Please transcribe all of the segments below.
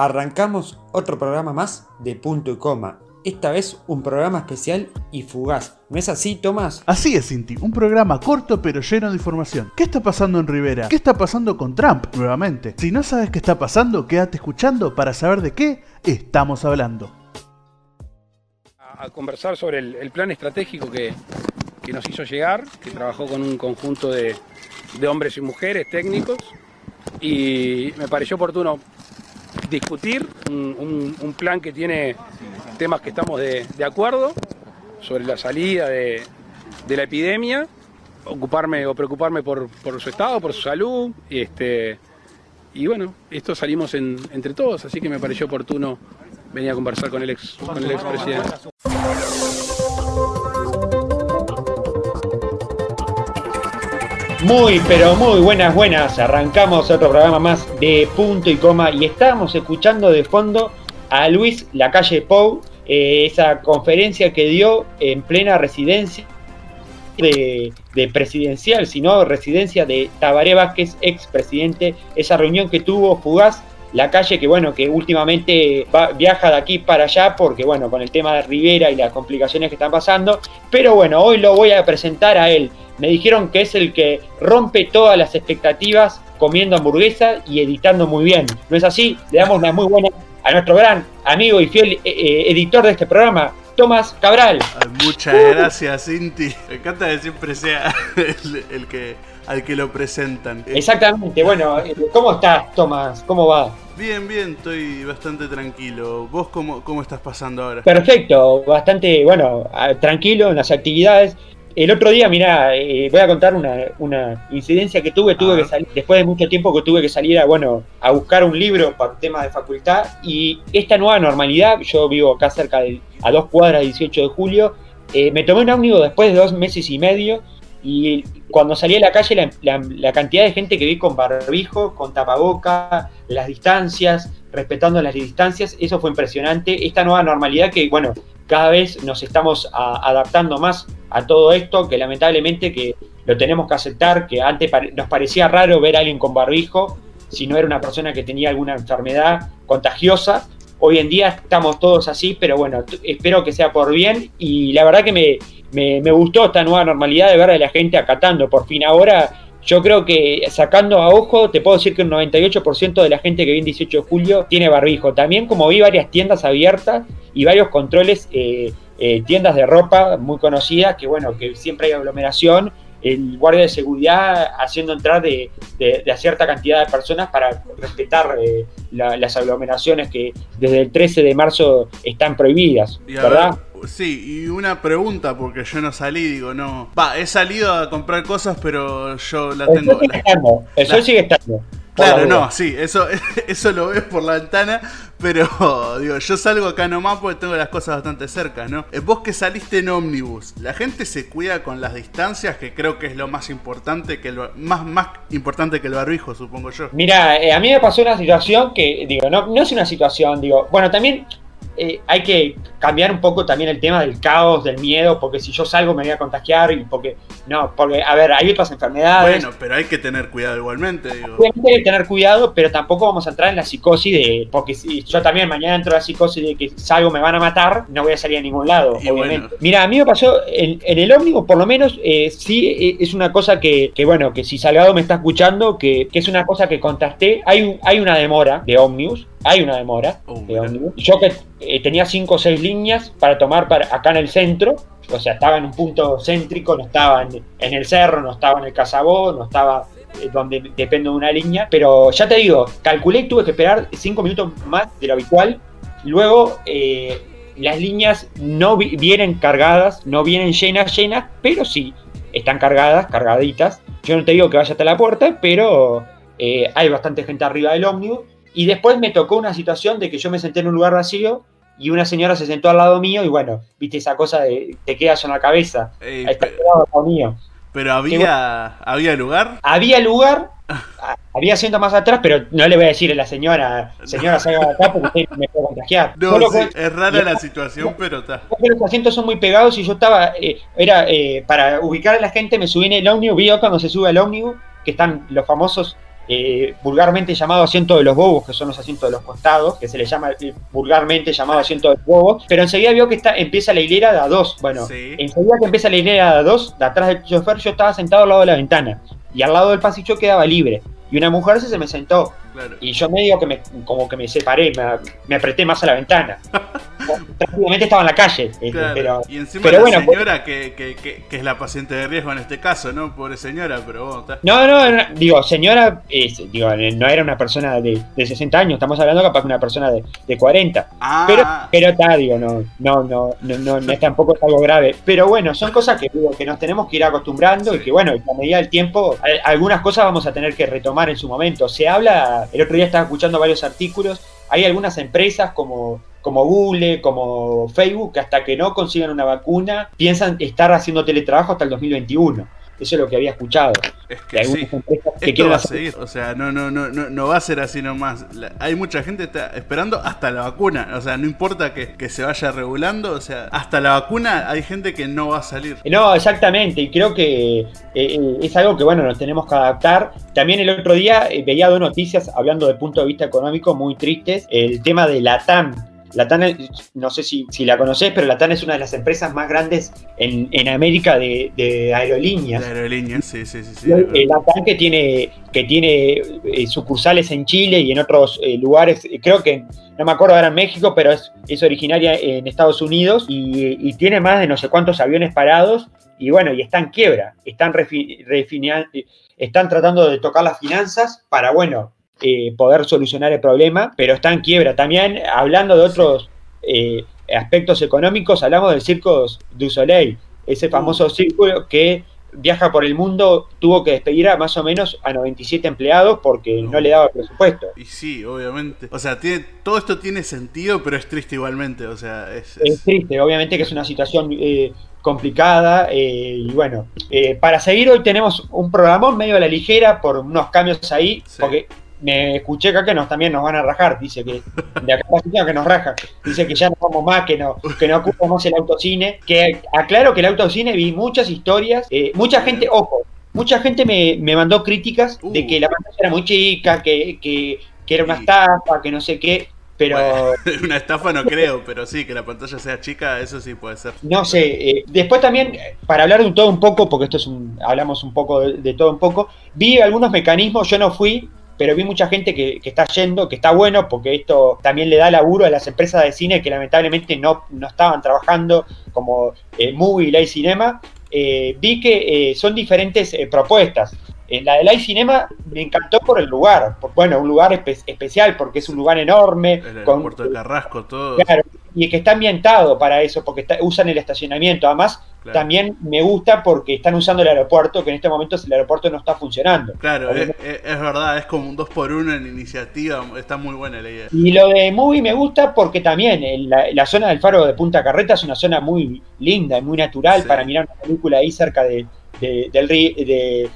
Arrancamos otro programa más de punto y coma. Esta vez un programa especial y fugaz. ¿No es así, Tomás? Así es, Cinti, un programa corto pero lleno de información. ¿Qué está pasando en Rivera? ¿Qué está pasando con Trump nuevamente? Si no sabes qué está pasando, quédate escuchando para saber de qué estamos hablando. A, conversar sobre el, plan estratégico que, nos hizo llegar, que trabajó con un conjunto de, hombres y mujeres técnicos y me pareció oportuno discutir un, plan que tiene temas que estamos de, acuerdo sobre la salida de, la epidemia, ocuparme o preocuparme por, su estado, por su salud, y este y bueno, esto salimos entre todos, así que me pareció oportuno venir a conversar con el ex con el expresidente. Muy, pero muy buenas, buenas. Arrancamos otro programa más de punto y coma y estábamos escuchando de fondo a Luis Lacalle Pou, eh, esa conferencia que dio en plena residencia de, presidencial, sino residencia de Tabaré Vázquez, ex presidente, esa reunión que tuvo fugaz la calle que bueno, que últimamente viaja de aquí para allá porque bueno, con el tema de Rivera y las complicaciones que están pasando, pero bueno, hoy lo voy a presentar a él. Me dijeron que es el que rompe todas las expectativas comiendo hamburguesa y editando muy bien. ¿No es así? Le damos una muy buena a nuestro gran amigo y fiel eh, eh, editor de este programa, Tomás Cabral. Muchas gracias, Cinti. Me encanta que siempre sea el que al que lo presentan. Exactamente, bueno, eh, ¿cómo estás, Tomás? ¿Cómo va? Bien, bien, estoy bastante tranquilo. ¿Vos cómo, cómo estás pasando ahora? Perfecto, bastante, bueno, tranquilo en las actividades. El otro día, mira, eh, voy a contar una, incidencia que tuve, tuve que salir, después de mucho tiempo que tuve que salir a, bueno, a buscar un libro para temas de facultad y esta nueva normalidad, yo vivo acá cerca de, a dos cuadras, 18 de julio, eh, me tomé un ómnibus después de dos meses y medio y cuando salí a la calle, la, cantidad de gente que vi con barbijo, con tapaboca, las distancias, respetando las distancias, eso fue impresionante. Esta nueva normalidad que, bueno, cada vez nos estamos adaptando más a todo esto, que lamentablemente que lo tenemos que aceptar, que antes nos parecía raro ver a alguien con barbijo, si no era una persona que tenía alguna enfermedad contagiosa. Hoy en día estamos todos así, pero bueno, espero que sea por bien y la verdad que me, me, gustó esta nueva normalidad de ver a la gente acatando. Por fin ahora, yo creo que sacando a ojo, te puedo decir que un 98% de la gente que viene 18 de julio tiene barbijo. También como vi varias tiendas abiertas y varios controles, eh, eh, tiendas de ropa muy conocidas, que bueno, que siempre hay aglomeración el guardia de seguridad haciendo entrar de, cierta cantidad de personas para respetar eh, las aglomeraciones que desde el 13 de marzo están prohibidas, ¿verdad? sí, y una pregunta, porque yo no salí, digo, no. Va, he salido a comprar cosas, pero yo la tengo. el sol sigue estando. Claro, no, sí, eso, eso lo ves por la ventana, pero digo, yo salgo acá nomás porque tengo las cosas bastante cerca, ¿no? Eh, vos que saliste en ómnibus, la gente se cuida con las distancias, que creo que es lo más importante, que el, más, más importante que el barbijo, supongo yo. Mira, eh, a mí me pasó una situación que, digo, no, no es una situación, digo, bueno, también eh, hay que cambiar un poco también el tema del caos, del miedo, porque si yo salgo me voy a contagiar y porque, no, porque, a ver, hay otras enfermedades. Bueno, pero hay que tener cuidado igualmente. Digo. Hay que tener cuidado, pero tampoco vamos a entrar en la psicosis de, porque si yo también mañana entro en la psicosis de que salgo me van a matar, no voy a salir a ningún lado, obviamente. Mira, a mí me pasó, en, el ómnibus por lo menos, eh, sí eh, es una cosa que, que, bueno, que si Salgado me está escuchando, que, que es una cosa que contrasté, hay, hay una demora de ómnibus, hay una demora. Oh, yo que eh, tenía cinco o seis líneas para tomar para, acá en el centro, o sea, estaba en un punto céntrico, no estaba en, el cerro, no estaba en el Casabó, no estaba eh, donde depende de una línea, pero ya te digo, calculé que tuve que esperar cinco minutos más de lo habitual. Luego, eh, las líneas no vienen cargadas, no vienen llenas, llenas, pero sí están cargadas, cargaditas. Yo no te digo que vaya hasta la puerta, pero hay bastante gente arriba del ómnibus y después me tocó una situación de que yo me senté en un lugar vacío y una señora se sentó al lado mío y bueno, viste esa cosa de te quedas en la cabeza. pero, mío. pero había, ¿había lugar? Había lugar, había asiento más atrás, pero no le voy a decir a la señora, señora, salga de acá porque me puedo contagiar. No, es rara la situación, pero está. Los asientos son muy pegados y yo estaba, eh, era eh, para ubicar a la gente, me subí en el ómnibus, vi cuando se sube al ómnibus, que están los famosos eh, vulgarmente llamado asiento de los bobos, que son los asientos de los costados, que se le llama eh, vulgarmente llamado asiento de los bobos, pero enseguida vio que está, empieza la hilera de A2. Bueno, enseguida que empieza la hilera de A2, de atrás del chofer, yo estaba sentado al lado de la ventana y al lado del pasillo quedaba libre. Y una mujer se me sentó. Y yo medio que me, como que me separé, me, apreté más a la ventana. Prácticamente estaba en la calle. Este, pero, y encima la señora que, que, que, es la paciente de riesgo en este caso, ¿no? Pobre señora, pero bueno, No, no, digo, señora, digo, no era una persona de, de, 60 años, estamos hablando capaz de una persona de, de 40. Ah. Pero, pero está, digo, no, no, no, no, no, tampoco es algo grave. Pero bueno, son cosas que, digo, que nos tenemos que ir acostumbrando y que bueno, a medida del tiempo, algunas cosas vamos a tener que retomar en su momento. Se habla, el otro día estaba escuchando varios artículos, hay algunas empresas como, como Google, como Facebook, que hasta que no consigan una vacuna, piensan estar haciendo teletrabajo hasta el 2021. Eso es lo que había escuchado. Es que, sí. Esto va a seguir, o sea, no, no, no, no, no va a ser así nomás. hay mucha gente está esperando hasta la vacuna, o sea, no importa que, se vaya regulando, o sea, hasta la vacuna hay gente que no va a salir. No, exactamente, y creo que eh, eh, es algo que, bueno, nos tenemos que adaptar. También el otro día eh, veía dos noticias hablando de punto de vista económico muy tristes, el tema de la TAM, Latam, no sé si, la conocés, pero Latam es una de las empresas más grandes en, América de, aerolíneas. De aerolíneas, sí, sí, sí. Latam que tiene, que tiene eh, sucursales en Chile y en otros eh, lugares, creo que, no me acuerdo ahora en México, pero es, es originaria en Estados Unidos y, tiene más de no sé cuántos aviones parados y bueno, y está en quiebra, están, están tratando de tocar las finanzas para, bueno, eh, poder solucionar el problema, pero está en quiebra. También, hablando de otros eh, aspectos económicos, hablamos del Circo du Soleil, ese uh. famoso círculo que viaja por el mundo, tuvo que despedir a más o menos a 97 empleados porque no, le daba presupuesto. Y sí, obviamente. O sea, tiene, todo esto tiene sentido, pero es triste igualmente. O sea, es, triste, obviamente que es una situación eh, complicada. y bueno, para seguir hoy tenemos un programa medio a la ligera por unos cambios ahí, porque me escuché acá que nos también nos van a rajar, dice que de acá que nos raja, dice que ya no vamos más, que no, que no ocupamos el autocine, que aclaro que el autocine vi muchas historias, eh, mucha gente, ojo, mucha gente me, mandó críticas de que la pantalla era muy chica, que, que, era una estafa, que no sé qué, pero... una estafa no creo, pero sí, que la pantalla sea chica, eso sí puede ser. No sé, eh, después también, para hablar de un todo un poco, porque esto es un, hablamos un poco de todo un poco, vi algunos mecanismos, yo no fui, pero vi mucha gente que, está yendo, que está bueno, porque esto también le da laburo a las empresas de cine que lamentablemente no, no estaban trabajando como eh, Movie y Cinema. Eh, vi que eh, son diferentes eh, propuestas. la de Live Cinema me encantó por el lugar, bueno, un lugar especial porque es un lugar enorme. El con, de Carrasco, todo. Claro, y que está ambientado para eso, porque usan el estacionamiento. Además, también me gusta porque están usando el aeropuerto, que en este momento el aeropuerto no está funcionando. Claro, es, verdad, es como un 2 por 1 en iniciativa, está muy buena la idea. Y lo de Movie me gusta porque también la, zona del faro de Punta Carreta es una zona muy linda y muy natural para mirar una película ahí cerca de, del, río,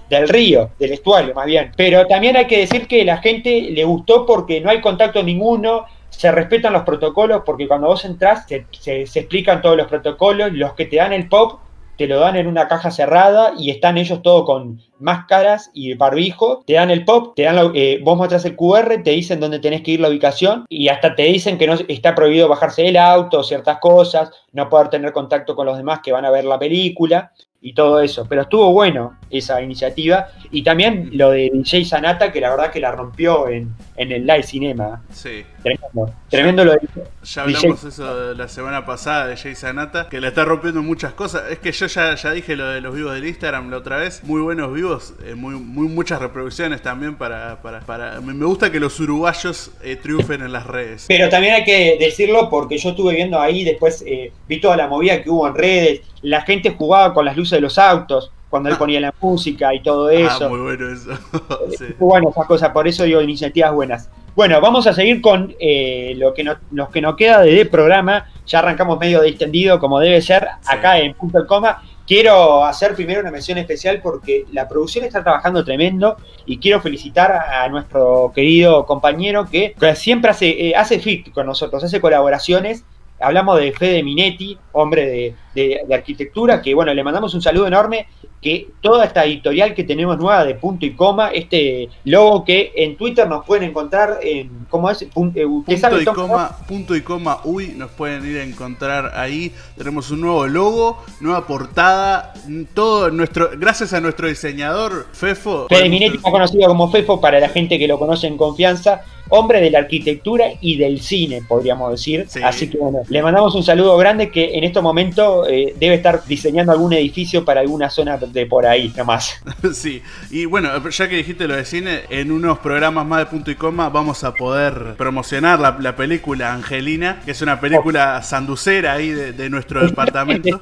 del río, del estuario más bien. Pero también hay que decir que la gente le gustó porque no hay contacto ninguno, se respetan los protocolos porque cuando vos entras se, se, explican todos los protocolos, los que te dan el pop te lo dan en una caja cerrada y están ellos todos con máscaras y barbijo, te dan el pop, te dan eh, vos mostrás el QR, te dicen dónde tenés que ir la ubicación y hasta te dicen que no está prohibido bajarse del auto, ciertas cosas, no poder tener contacto con los demás que van a ver la película y todo eso. Pero estuvo bueno esa iniciativa. Y también lo de DJ Sanata, que la verdad que la rompió en, en el live cinema. Sí. Tremendo. Tremendo lo de Ya hablamos eso la semana pasada de Jay Sanata, que la está rompiendo muchas cosas. Es que yo ya, ya dije lo de los vivos del Instagram la otra vez. Muy buenos vivos, eh, muy, muy muchas reproducciones también para, para, para... Me gusta que los uruguayos eh, triunfen en las redes. Pero también hay que decirlo porque yo estuve viendo ahí, después eh, vi toda la movida que hubo en redes. La gente jugaba con las luces de los autos cuando él ponía la música y todo ah, eso. Ah, muy bueno eso. sí. Bueno, esas cosas, por eso digo iniciativas buenas. Bueno, vamos a seguir con eh, lo que nos, que nos queda de programa. Ya arrancamos medio distendido, como debe ser, acá en Punto el Coma. Quiero hacer primero una mención especial porque la producción está trabajando tremendo y quiero felicitar a nuestro querido compañero que, siempre hace, eh, hace fit con nosotros, hace colaboraciones hablamos de Fede Minetti, hombre de, de, arquitectura, que bueno, le mandamos un saludo enorme, que toda esta editorial que tenemos nueva de punto y coma, este logo que en Twitter nos pueden encontrar en, ¿cómo es? Punto, eh, punto y coma, punto y coma, uy, nos pueden ir a encontrar ahí, tenemos un nuevo logo, nueva portada, todo nuestro, gracias a nuestro diseñador, Fefo. Fede Minetti, más conocido como Fefo para la gente que lo conoce en confianza, hombre de la arquitectura y del cine, podríamos decir. Así que bueno, le mandamos un saludo grande que en este momento eh, debe estar diseñando algún edificio para alguna zona de por ahí, nomás. Sí, y bueno, ya que dijiste lo de cine, en unos programas más de punto y coma vamos a poder promocionar la, película Angelina, que es una película sanducera ahí de, nuestro departamento.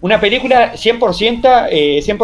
Una película 100%, eh, 100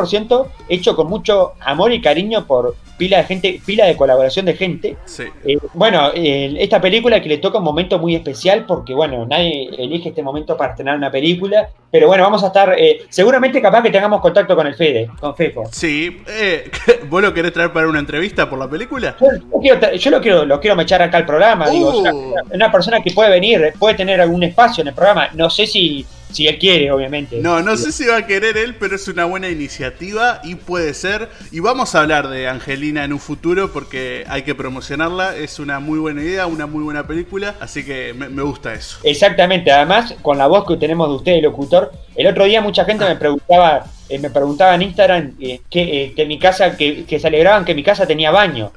hecho con mucho amor y cariño por pila de gente, pila de colaboración de gente. Eh, bueno, esta película que le toca un momento muy especial porque, bueno, nadie elige este momento para estrenar una película, pero bueno, vamos a estar, eh, seguramente capaz que tengamos contacto con el Fede, con Fefo. Sí, eh, ¿vos lo querés traer para una entrevista por la película? Yo, lo quiero, lo quiero mechar acá al programa, digo, una, uh. una persona que puede venir, puede tener algún espacio en el programa, no sé si si él quiere, obviamente. No, no sé si va a querer él, pero es una buena iniciativa y puede ser. Y vamos a hablar de Angelina en un futuro porque hay que promocionarla. Es una muy buena idea, una muy buena película, así que me, gusta eso. Exactamente, además con la voz que tenemos de usted, el locutor, el otro día mucha gente me preguntaba, eh, me preguntaba en Instagram eh, que, eh, que mi casa, que, que se alegraban que mi casa tenía baño.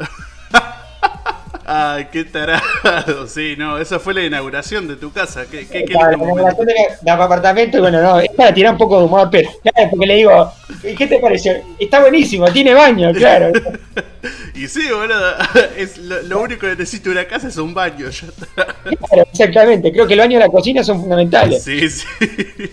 Ay, qué tarado. Sí, no, esa fue la inauguración de tu casa. ¿Qué, qué, la inauguración de, apartamento, y bueno, no, es para tirar un poco de humor, pero claro, porque le digo, ¿qué te pareció? Está buenísimo, tiene baño, claro. y sí, boludo, es lo, único que necesito una casa es un baño. Ya Claro, exactamente, creo que el baño y la cocina son fundamentales. Sí, sí.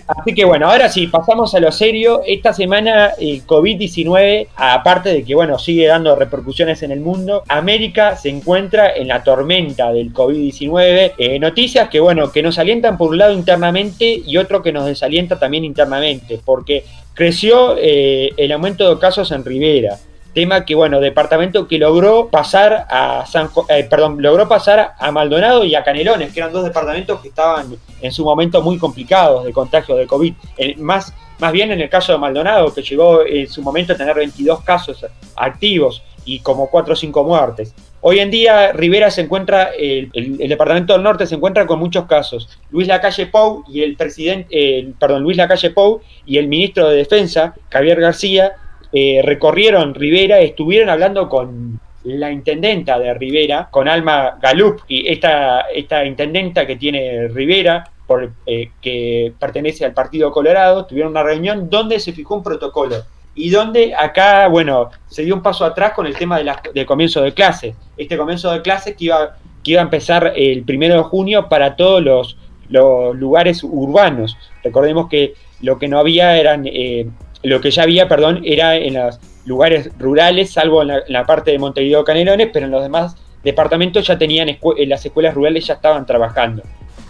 Así que bueno, ahora sí, pasamos a lo serio. Esta semana el COVID-19, aparte de que, bueno, sigue dando repercusiones en el mundo, América se encuentra en la tormenta del COVID-19. Eh, noticias que, bueno, que nos alientan por un lado internamente y otro que nos desalienta también internamente, porque creció eh, el aumento de casos en Rivera. Tema que, bueno, departamento que logró pasar a San, eh, perdón, logró pasar a Maldonado y a Canelones, que eran dos departamentos que estaban en su momento muy complicados de contagio de COVID. más, más bien en el caso de Maldonado, que llegó en su momento a tener 22 casos activos y como 4 o 5 muertes. Hoy en día Rivera se encuentra, el, departamento del norte se encuentra con muchos casos. Luis Lacalle Pou y el presidente, perdón, Luis Lacalle Pou y el ministro de Defensa, Javier García, eh, recorrieron Rivera, estuvieron hablando con la intendenta de Rivera, con Alma Galup, y esta, esta intendenta que tiene Rivera, por, eh, que pertenece al Partido Colorado, tuvieron una reunión donde se fijó un protocolo y donde acá, bueno, se dio un paso atrás con el tema de la, del comienzo de clases. Este comienzo de clases que iba, que iba a empezar el primero de junio para todos los, lugares urbanos. Recordemos que lo que no había eran, eh, lo que ya había, perdón, era en los lugares rurales, salvo en la, parte de Montevideo Canelones, pero en los demás departamentos ya tenían, en las escuelas rurales ya estaban trabajando.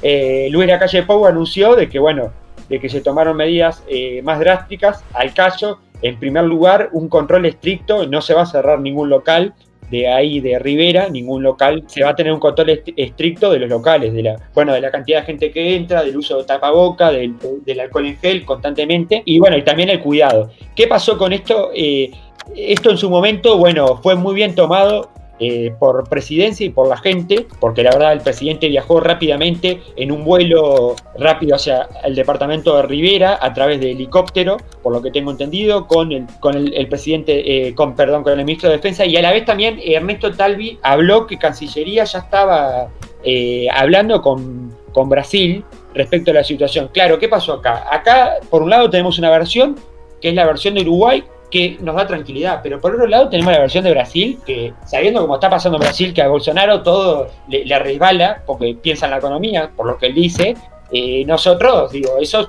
Eh, Luis Calle Pau anunció de que, bueno, de que se tomaron medidas eh, más drásticas al caso en primer lugar, un control estricto, no se va a cerrar ningún local de ahí de Rivera, ningún local, se va a tener un control estricto de los locales, de la, bueno, de la cantidad de gente que entra, del uso de tapaboca, del, del alcohol en gel constantemente, y bueno, y también el cuidado. ¿Qué pasó con esto? Eh, esto en su momento, bueno, fue muy bien tomado eh, por presidencia y por la gente, porque la verdad el presidente viajó rápidamente en un vuelo rápido hacia el departamento de Rivera a través de helicóptero, por lo que tengo entendido, con el, con el, presidente, eh, con, perdón, con el ministro de Defensa, y a la vez también Ernesto Talvi habló que Cancillería ya estaba eh, hablando con, con Brasil respecto a la situación. Claro, ¿qué pasó acá? Acá, por un lado, tenemos una versión, que es la versión de Uruguay, que nos da tranquilidad. Pero por otro lado tenemos la versión de Brasil, que sabiendo cómo está pasando Brasil, que a Bolsonaro todo le, resbala, porque piensa en la economía, por lo que él dice, eh, nosotros, digo, eso es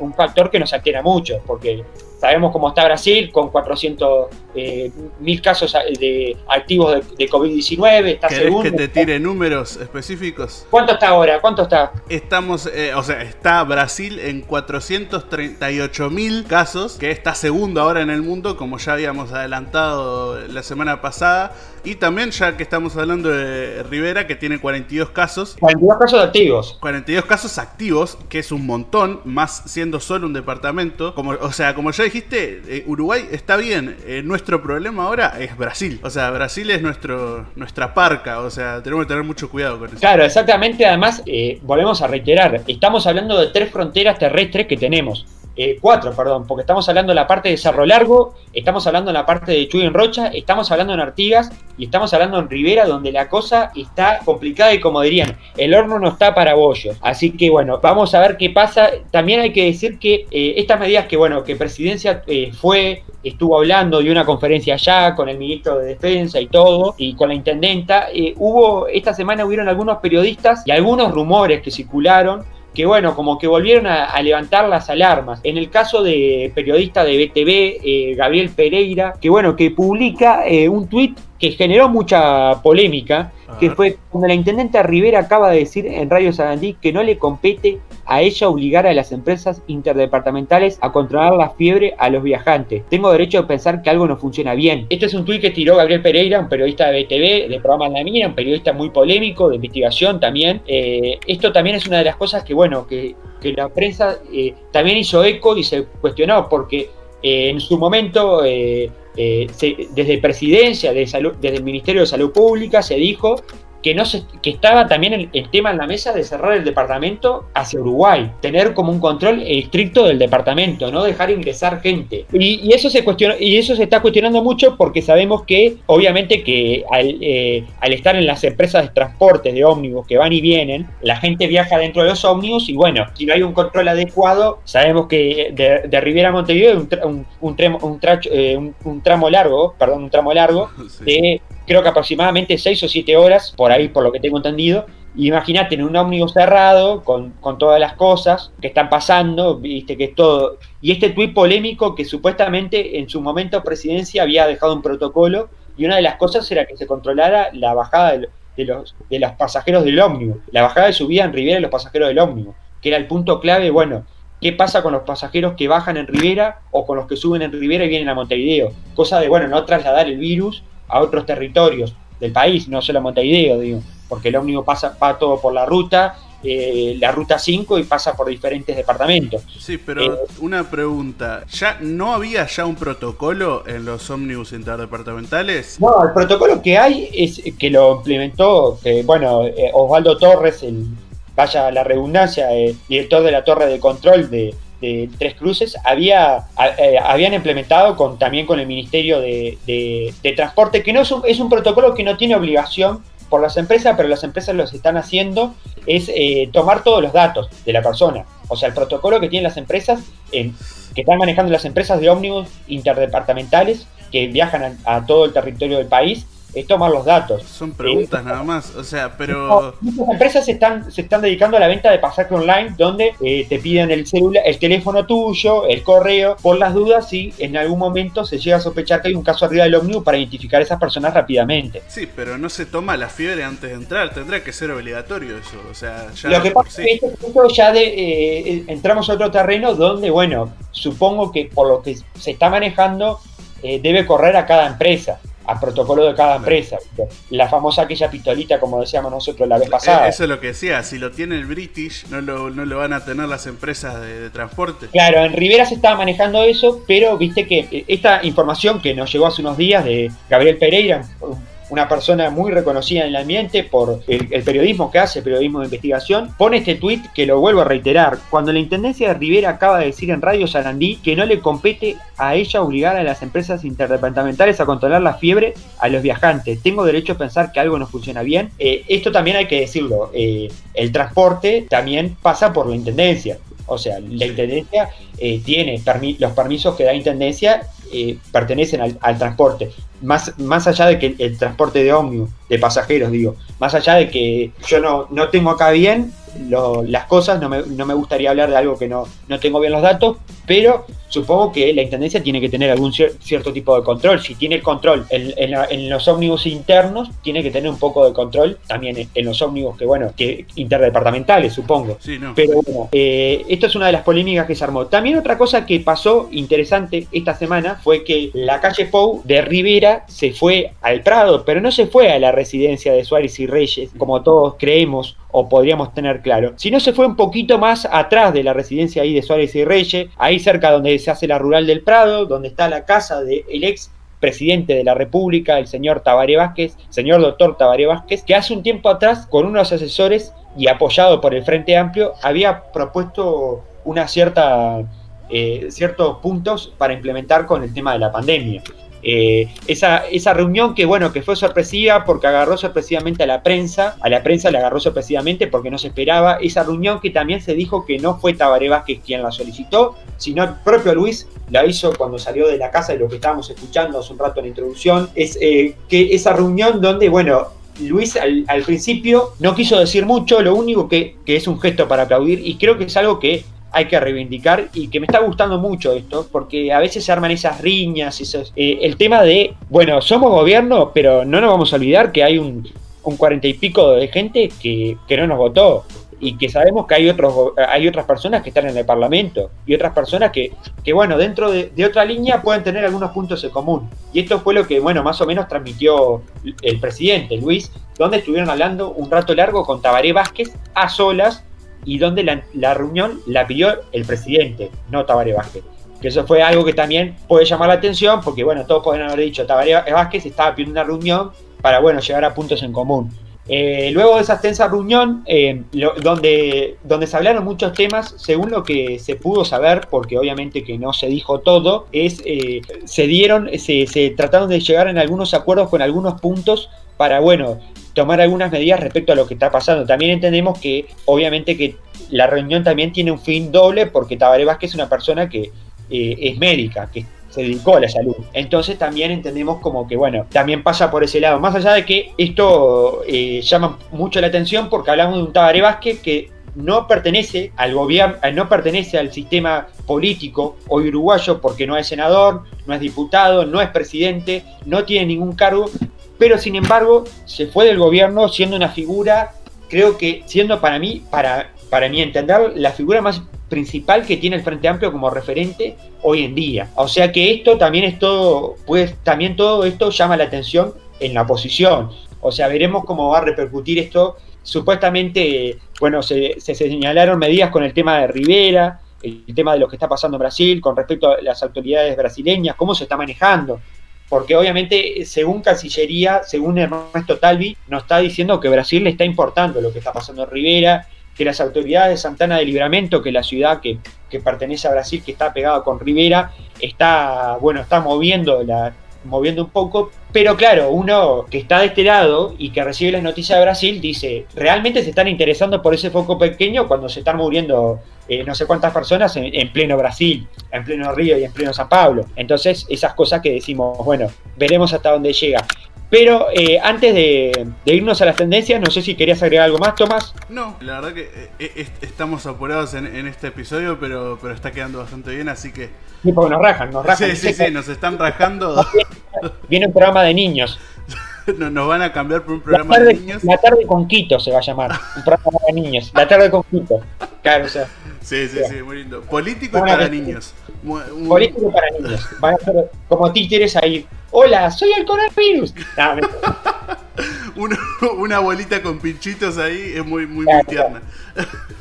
un, factor que nos altera mucho, porque sabemos cómo está Brasil, con 400 eh, mil casos de activos de, COVID-19. Está ¿Querés que te tire números específicos? ¿Cuánto está ahora? ¿Cuánto está? Estamos, eh, o sea, está Brasil en 438 mil casos, que está segundo ahora en el mundo, como ya habíamos adelantado la semana pasada. Y también, ya que estamos hablando de Rivera, que tiene 42 casos. 42 casos activos. 42 casos activos, que es un montón, más siendo solo un departamento. Como, o sea, como ya dijiste, eh, Uruguay está bien. Eh, nuestro problema ahora es Brasil. O sea, Brasil es nuestro, nuestra parca. O sea, tenemos que tener mucho cuidado con eso. Claro, exactamente. Además, eh, volvemos a reiterar, estamos hablando de tres fronteras terrestres que tenemos. Eh, cuatro, perdón, porque estamos hablando de la parte de Cerro Largo, estamos hablando de la parte de Chuy en Rocha, estamos hablando en Artigas y estamos hablando en Rivera, donde la cosa está complicada y como dirían, el horno no está para bollos. Así que bueno, vamos a ver qué pasa. También hay que decir que eh, estas medidas que bueno, que Presidencia eh, fue, estuvo hablando de una conferencia allá con el ministro de Defensa y todo, y con la intendenta, hubo, esta semana hubieron algunos periodistas y algunos rumores que circularon que bueno, como que volvieron a, levantar las alarmas. En el caso de periodista de BTV, eh, Gabriel Pereira, que bueno, que publica eh, un tuit que generó mucha polémica, que fue cuando la intendente Rivera acaba de decir en Radio Sarandí que no le compete a ella obligar a las empresas interdepartamentales a controlar la fiebre a los viajantes. Tengo derecho a pensar que algo no funciona bien. Este es un tuit que tiró Gabriel Pereira, un periodista de BTV, de programa La Mina, un periodista muy polémico, de investigación también. Eh, esto también es una de las cosas que, bueno, que, la prensa eh, también hizo eco y se cuestionó, porque eh, en su momento eh, desde presidencia, desde el Ministerio de Salud Pública, se dijo que, no se, que estaba también el, tema en la mesa de cerrar el departamento hacia Uruguay, tener como un control estricto del departamento, no dejar ingresar gente. Y, eso se cuestiona, y eso se está cuestionando mucho porque sabemos que, obviamente, que al, eh, estar en las empresas de transporte de ómnibus que van y vienen, la gente viaja dentro de los ómnibus y bueno, si no hay un control adecuado, sabemos que de, de Riviera a Montevideo hay un, un, un, eh, un, tramo largo, perdón, un tramo largo de creo que aproximadamente 6 o 7 horas, por ahí, por lo que tengo entendido. Imagínate en un ómnibus cerrado, con, todas las cosas que están pasando, viste que es todo. Y este tuit polémico que supuestamente en su momento presidencia había dejado un protocolo, y una de las cosas era que se controlara la bajada de, los, de los pasajeros del ómnibus, la bajada de subida en Rivera de los pasajeros del ómnibus, que era el punto clave, bueno, ¿Qué pasa con los pasajeros que bajan en Rivera o con los que suben en Rivera y vienen a Montevideo? Cosa de, bueno, no trasladar el virus a otros territorios del país, no solo a Montevideo, digo, porque el ómnibus pasa, va todo por la ruta, eh, la ruta 5 y pasa por diferentes departamentos. Sí, pero eh, una pregunta, ¿ya no había ya un protocolo en los ómnibus interdepartamentales? No, el protocolo que hay es que lo implementó, que bueno, eh, Osvaldo Torres, el, vaya la redundancia, director de la torre de control de, de Tres Cruces había, eh, habían implementado con, también con el Ministerio de, Transporte, que no es un, es un, protocolo que no tiene obligación por las empresas, pero las empresas lo que están haciendo, es eh, tomar todos los datos de la persona. O sea, el protocolo que tienen las empresas, que están manejando las empresas de ómnibus interdepartamentales que viajan a todo el territorio del país, es tomar los datos. Son preguntas eh, nada más, o sea, pero... Muchas empresas se están, se están dedicando a la venta de pasaje online donde eh, te piden el celular, el teléfono tuyo, el correo, por las dudas si en algún momento se llega a sospechar que hay un caso arriba del ómnibus para identificar a esas personas rápidamente. Sí, pero no se toma la fiebre antes de entrar, tendrá que ser obligatorio eso, o sea, ya... Lo que pasa es que este ya de, eh, entramos a otro terreno donde, bueno, supongo que por lo que se está manejando debe correr a cada empresa a protocolo de cada empresa. La famosa aquella pistolita, como decíamos nosotros la vez pasada. Eso es lo que decía, si lo tiene el British, no lo, no lo van a tener las empresas de, transporte. Claro, en Rivera se estaba manejando eso, pero viste que esta información que nos llegó hace unos días de Gabriel Pereira, una persona muy reconocida en el ambiente por el, periodismo que hace, periodismo de investigación, pone este tuit que lo vuelvo a reiterar. Cuando la Intendencia de Rivera acaba de decir en Radio Sarandí que no le compete a ella obligar a las empresas interdepartamentales a controlar la fiebre a los viajantes. Tengo derecho a pensar que algo no funciona bien. Eh, esto también hay que decirlo. Eh, el transporte también pasa por la Intendencia. O sea, la Intendencia eh, tiene los permisos que da Intendencia eh, pertenecen al, transporte. Más, más allá de que el, transporte de ómnibus, de pasajeros, digo, más allá de que yo no, no tengo acá bien las cosas, no me, no me, gustaría hablar de algo que no, no tengo bien los datos, pero supongo que la intendencia tiene que tener algún cierto tipo de control. Si tiene el control en, los ómnibus internos, tiene que tener un poco de control también en, los ómnibus que, bueno, que interdepartamentales, supongo. Pero bueno, eh, esto es una de las polémicas que se armó. También otra cosa que pasó interesante esta semana fue que la calle Pou de Rivera se fue al Prado, pero no se fue a la residencia de Suárez y Reyes, como todos creemos o podríamos tener claro, sino se fue un poquito más atrás de la residencia ahí de Suárez y Reyes, ahí cerca donde se hace la rural del Prado, donde está la casa del ex presidente de la República, el señor Tabaré Vázquez, señor doctor Tabaré Vázquez, que hace un tiempo atrás, con unos asesores y apoyado por el Frente Amplio, había propuesto una cierta, eh, ciertos puntos para implementar con el tema de la pandemia. Eh, esa, esa reunión que bueno, que fue sorpresiva porque agarró sorpresivamente a la prensa, a la prensa le agarró sorpresivamente porque no se esperaba, esa reunión que también se dijo que no fue Tabaré Vázquez quien la solicitó, sino el propio Luis la hizo cuando salió de la casa de lo que estábamos escuchando hace un rato en la introducción, es eh, que esa reunión donde, bueno, Luis al, principio no quiso decir mucho, lo único que, que, es un gesto para aplaudir y creo que es algo que hay que reivindicar y que me está gustando mucho esto, porque a veces se arman esas riñas, esos, eh, el tema de, bueno, somos gobierno, pero no nos vamos a olvidar que hay un, cuarenta y pico de gente que, no nos votó y que sabemos que hay otros hay otras personas que están en el Parlamento y otras personas que, que bueno, dentro de, de, otra línea pueden tener algunos puntos en común. Y esto fue lo que, bueno, más o menos transmitió el presidente Luis, donde estuvieron hablando un rato largo con Tabaré Vázquez a solas y donde la, reunión la pidió el presidente, no Tabaré Vázquez. Que eso fue algo que también puede llamar la atención, porque bueno, todos pueden haber dicho, Tabaré Vázquez estaba pidiendo una reunión para, bueno, llegar a puntos en común. Eh, luego de esa extensa reunión, eh, donde, donde se hablaron muchos temas, según lo que se pudo saber, porque obviamente que no se dijo todo, es eh, se dieron, se, se trataron de llegar en algunos acuerdos con algunos puntos para, bueno, tomar algunas medidas respecto a lo que está pasando. También entendemos que, obviamente, que la reunión también tiene un fin doble, porque Tabaré Vázquez es una persona que eh, es médica, que se dedicó a la salud. Entonces también entendemos como que, bueno, también pasa por ese lado. Más allá de que esto eh, llama mucho la atención porque hablamos de un Tabaré Vázquez que no pertenece al gobierno, eh, no pertenece al sistema político hoy uruguayo porque no es senador, no es diputado, no es presidente, no tiene ningún cargo, pero sin embargo se fue del gobierno siendo una figura, creo que siendo para mí, para, para mí entender, la figura más principal que tiene el Frente Amplio como referente hoy en día. O sea que esto también es todo, pues también todo esto llama la atención en la oposición. O sea, veremos cómo va a repercutir esto. Supuestamente, bueno, se, se señalaron medidas con el tema de Rivera, el tema de lo que está pasando en Brasil, con respecto a las autoridades brasileñas, cómo se está manejando porque obviamente según Cancillería, según Ernesto Talvi, nos está diciendo que Brasil le está importando lo que está pasando en Rivera, que las autoridades de Santana de Libramento, que la ciudad que, que pertenece a Brasil, que está pegada con Rivera, está, bueno, está moviendo la, moviendo un poco, pero claro, uno que está de este lado y que recibe las noticias de Brasil dice, ¿realmente se están interesando por ese foco pequeño cuando se están muriendo eh, no sé cuántas personas en, pleno Brasil, en pleno Río y en pleno San Pablo? Entonces, esas cosas que decimos, bueno, veremos hasta dónde llega. Pero eh, antes de, irnos a las tendencias, no sé si querías agregar algo más, Tomás. No, la verdad que eh, estamos apurados en, este episodio, pero, pero está quedando bastante bien, así que... Sí, porque nos rajan, nos rajan. Sí, sí, sí, nos están rajando. Viene un programa de niños. nos van a cambiar por un programa de niños. La tarde con Quito se va a llamar. Un programa de niños. La tarde con Quito. Claro, o sea. Sí, sí, sí, muy lindo. Político para niños. Político para niños. Van a ser como títeres ahí. Hola, soy el coronavirus. una, bolita con pinchitos ahí es muy, muy, muy tierna.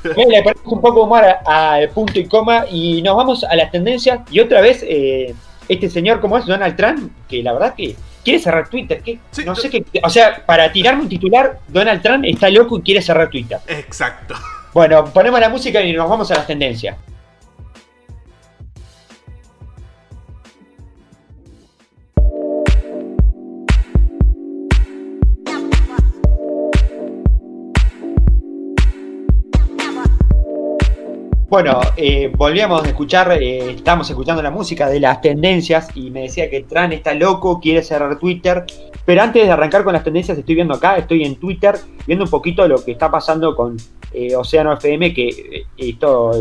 le ponemos un poco más al punto y coma y nos vamos a las tendencias. Y otra vez, eh, este señor, como es Donald Trump, que la verdad que quiere cerrar Twitter. ¿qué? no sé qué. O sea, para tirarme un titular, Donald Trump está loco y quiere cerrar Twitter. Exacto. Bueno, ponemos la música y nos vamos a las tendencias. Bueno, eh, volvíamos a escuchar, eh, estamos escuchando la música de las tendencias y me decía que Tran está loco, quiere cerrar Twitter. Pero antes de arrancar con las tendencias, estoy viendo acá, estoy en Twitter, viendo un poquito lo que está pasando con eh, Océano FM, que esto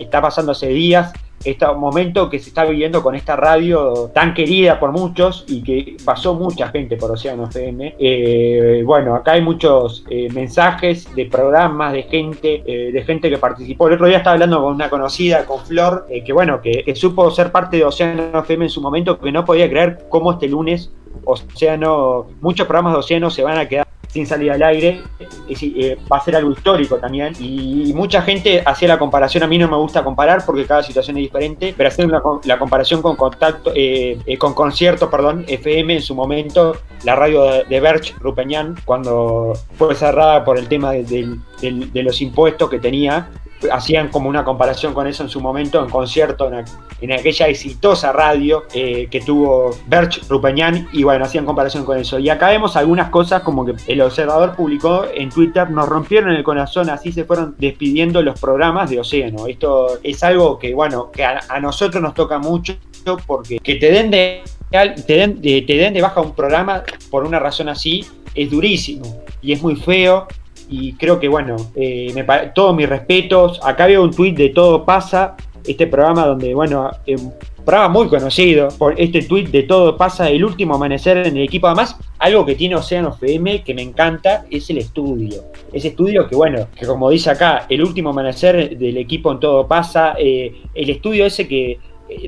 está pasando hace días, este momento que se está viviendo con esta radio tan querida por muchos y que pasó mucha gente por Océano FM. Eh, bueno, acá hay muchos eh, mensajes de programas, de gente, eh, de gente que participó. El otro día estaba hablando con una conocida, con Flor, que bueno, que, que, supo ser parte de Océano FM en su momento, que no podía creer cómo este lunes Océano, muchos programas de Océano se van a quedar sin salir al aire, eh, va a ser algo histórico también. Y, mucha gente hacía la comparación, a mí no me gusta comparar porque cada situación es diferente, pero hacer la comparación con contacto, eh, eh, con concierto, perdón, FM en su momento, la radio de, de Berch Rupeñán, cuando fue cerrada por el tema de los impuestos que tenía, hacían como una comparación con eso en su momento en concierto en, aquella exitosa radio eh, que tuvo Berch Rupeñán y bueno, hacían comparación con eso. Y acá vemos algunas cosas como que el observador publicó en Twitter, nos rompieron el corazón, así se fueron despidiendo los programas de Océano. Esto es algo que bueno, que a, nosotros nos toca mucho porque que te den de te den, te den de baja un programa por una razón así es durísimo y es muy feo y creo que bueno, eh, me, todos mis respetos. Acá veo un tweet de Todo Pasa, este programa donde, bueno, eh, programa muy conocido por este tweet de Todo Pasa, el último amanecer en el equipo. Además, algo que tiene Océano FM que me encanta es el estudio. Ese estudio que, bueno, que como dice acá, el último amanecer del equipo en Todo Pasa, eh, el estudio ese que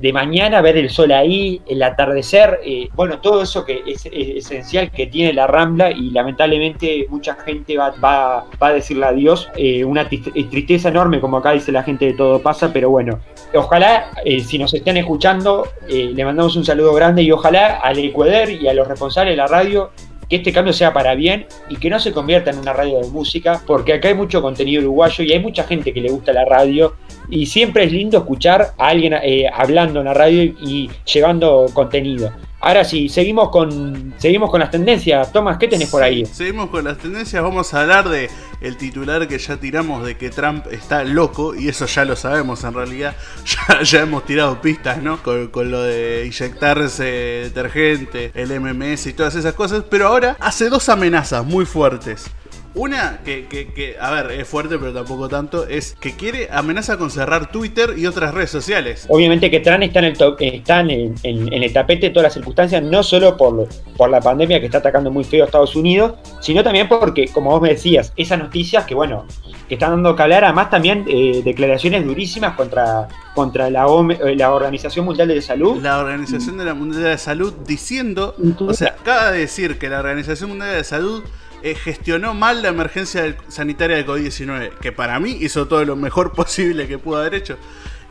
de mañana ver el sol ahí, el atardecer, eh, bueno, todo eso que es, esencial que tiene la Rambla y lamentablemente mucha gente va, va, a decirle adiós, eh, una eh, tristeza enorme como acá dice la gente de Todo Pasa, pero bueno, ojalá si nos están escuchando, le mandamos un saludo grande y ojalá al Ecuador y a los responsables de la radio que este cambio sea para bien y que no se convierta en una radio de música, porque acá hay mucho contenido uruguayo y hay mucha gente que le gusta la radio y siempre es lindo escuchar a alguien eh, hablando en la radio y llevando contenido. Ahora sí, seguimos con, seguimos con las tendencias. Tomás, ¿qué tenés por ahí? Seguimos con las tendencias. Vamos a hablar de el titular que ya tiramos de que Trump está loco. Y eso ya lo sabemos en realidad. Ya, hemos tirado pistas, ¿no? Con, con, lo de inyectarse detergente, el MMS y todas esas cosas. Pero ahora hace dos amenazas muy fuertes. Una que, que, a ver, es fuerte, pero tampoco tanto, es que quiere amenaza con cerrar Twitter y otras redes sociales. Obviamente que Trump está en el, están en, el tapete de todas las circunstancias, no solo por, por la pandemia que está atacando muy feo a Estados Unidos, sino también porque, como vos me decías, esas noticias que, bueno, que están dando que hablar, además también eh, declaraciones durísimas contra, contra la, eh, la Organización Mundial de Salud. La Organización de la Mundial de Salud diciendo, o sea, acaba de decir que la Organización Mundial de Salud eh, gestionó mal la emergencia sanitaria del COVID-19, que para mí hizo todo lo mejor posible que pudo haber hecho.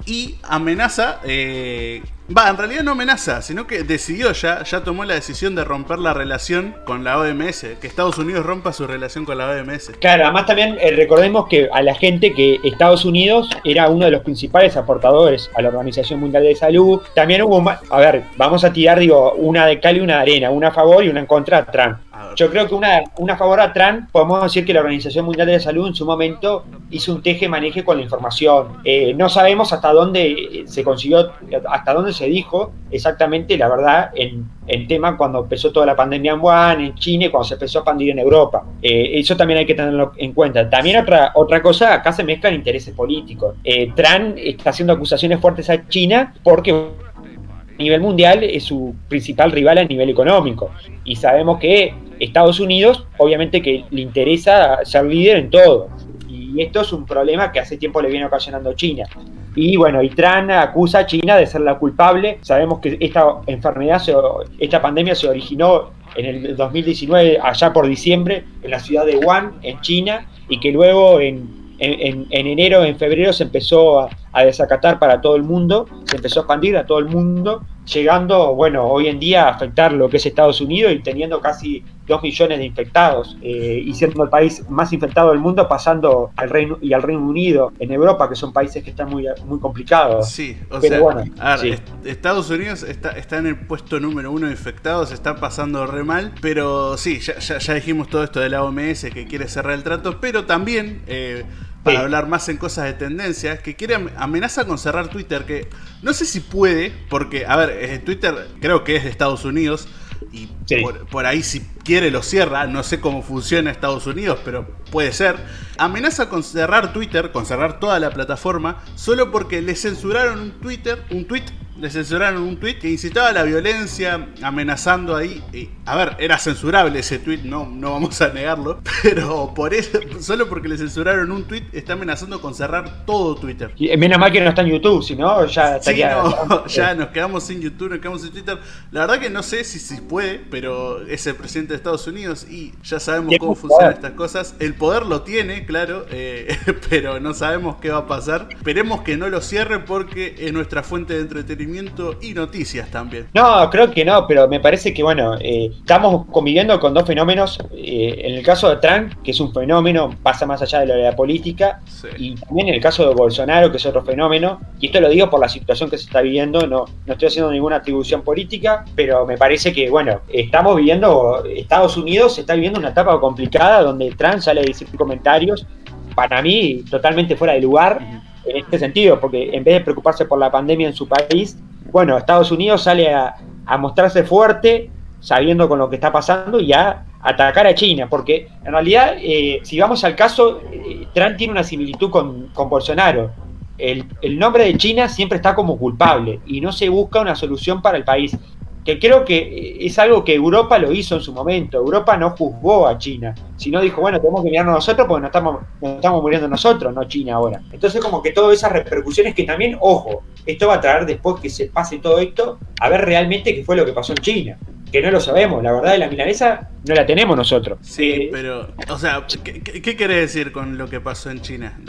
Y amenaza, eh, va, en realidad no amenaza, sino que decidió ya, ya tomó la decisión de romper la relación con la OMS, que Estados Unidos rompa su relación con la OMS. Claro, además también eh, recordemos que a la gente que Estados Unidos era uno de los principales aportadores a la Organización Mundial de Salud. También hubo, a ver, vamos a tirar, digo, una de cal y una de arena, una a favor y una en contra de Trump. Yo creo que una, una favor a Trump, podemos decir que la Organización Mundial de la Salud en su momento hizo un teje-maneje con la información. Eh, no sabemos hasta dónde se consiguió, hasta dónde se dijo exactamente la verdad en, en tema cuando empezó toda la pandemia en Wuhan, en China y cuando se empezó a expandir en Europa. Eh, eso también hay que tenerlo en cuenta. También otra, otra cosa, acá se mezclan intereses políticos. Eh, Trump está haciendo acusaciones fuertes a China porque nivel mundial es su principal rival a nivel económico. Y sabemos que Estados Unidos, obviamente que le interesa ser líder en todo. Y esto es un problema que hace tiempo le viene ocasionando China. Y bueno, y acusa a China de ser la culpable. Sabemos que esta enfermedad, esta pandemia se originó en el 2019, allá por diciembre, en la ciudad de Wuhan, en China, y que luego en, en, en enero, en febrero se empezó a, a desacatar para todo el mundo, se empezó a expandir a todo el mundo, llegando, bueno, hoy en día a afectar lo que es Estados Unidos y teniendo casi 2 millones de infectados eh, y siendo el país más infectado del mundo, pasando al Reino y al Reino Unido, en Europa, que son países que están muy, muy complicados. Sí, o sea, bueno, Estados Unidos está, está en el puesto número uno de infectados, está pasando re mal, pero sí, ya, ya, dijimos todo esto de la OMS que quiere cerrar el trato, pero también... Eh, para hablar más en cosas de tendencias, que quiere amenaza con cerrar Twitter, que no sé si puede, porque, a ver, Twitter creo que es de Estados Unidos, y por, ahí si quiere lo cierra, no sé cómo funciona Estados Unidos, pero puede ser, amenaza con cerrar Twitter, con cerrar toda la plataforma, solo porque le censuraron un Twitter, un tweet le censuraron un tweet que incitaba a la violencia, amenazando ahí. a ver, era censurable ese tweet, no, no vamos a negarlo, pero por eso, solo porque le censuraron un tweet, está amenazando con cerrar todo Twitter. Y menos mal que no está en YouTube, si no, ya estaría. ya nos quedamos sin YouTube, nos quedamos sin Twitter. La verdad que no sé si se puede, pero es el presidente de Estados Unidos y ya sabemos cómo funcionan estas cosas. El poder lo tiene, claro, eh, pero no sabemos qué va a pasar. Esperemos que no lo cierre porque es nuestra fuente de entretenimiento y noticias también. No, creo que no, pero me parece que, bueno, eh, estamos conviviendo con dos fenómenos. Eh, en el caso de Trump, que es un fenómeno, pasa más allá de, lo de la política, y también en el caso de Bolsonaro, que es otro fenómeno, y esto lo digo por la situación que se está viviendo, no, no estoy haciendo ninguna atribución política, pero me parece que, bueno, estamos viviendo, Estados Unidos está viviendo una etapa complicada donde Trump sale a decir comentarios, para mí, totalmente fuera de lugar en este sentido, porque en vez de preocuparse por la pandemia en su país, bueno, Estados Unidos sale a, mostrarse fuerte, sabiendo con lo que está pasando y a atacar a China, porque en realidad, eh, si vamos al caso, eh, Trump tiene una similitud con, con Bolsonaro. El, el, nombre de China siempre está como culpable y no se busca una solución para el país que creo que es algo que Europa lo hizo en su momento. Europa no juzgó a China, sino dijo, bueno, tenemos que mirarnos nosotros porque nos estamos, nos estamos muriendo nosotros, no China ahora. Entonces como que todas esas repercusiones que también, ojo, esto va a traer después que se pase todo esto, a ver realmente qué fue lo que pasó en China que no lo sabemos. La verdad de la milanesa no la tenemos nosotros. Sí, eh, pero, o sea, ¿qué, qué, querés decir con lo que pasó en China?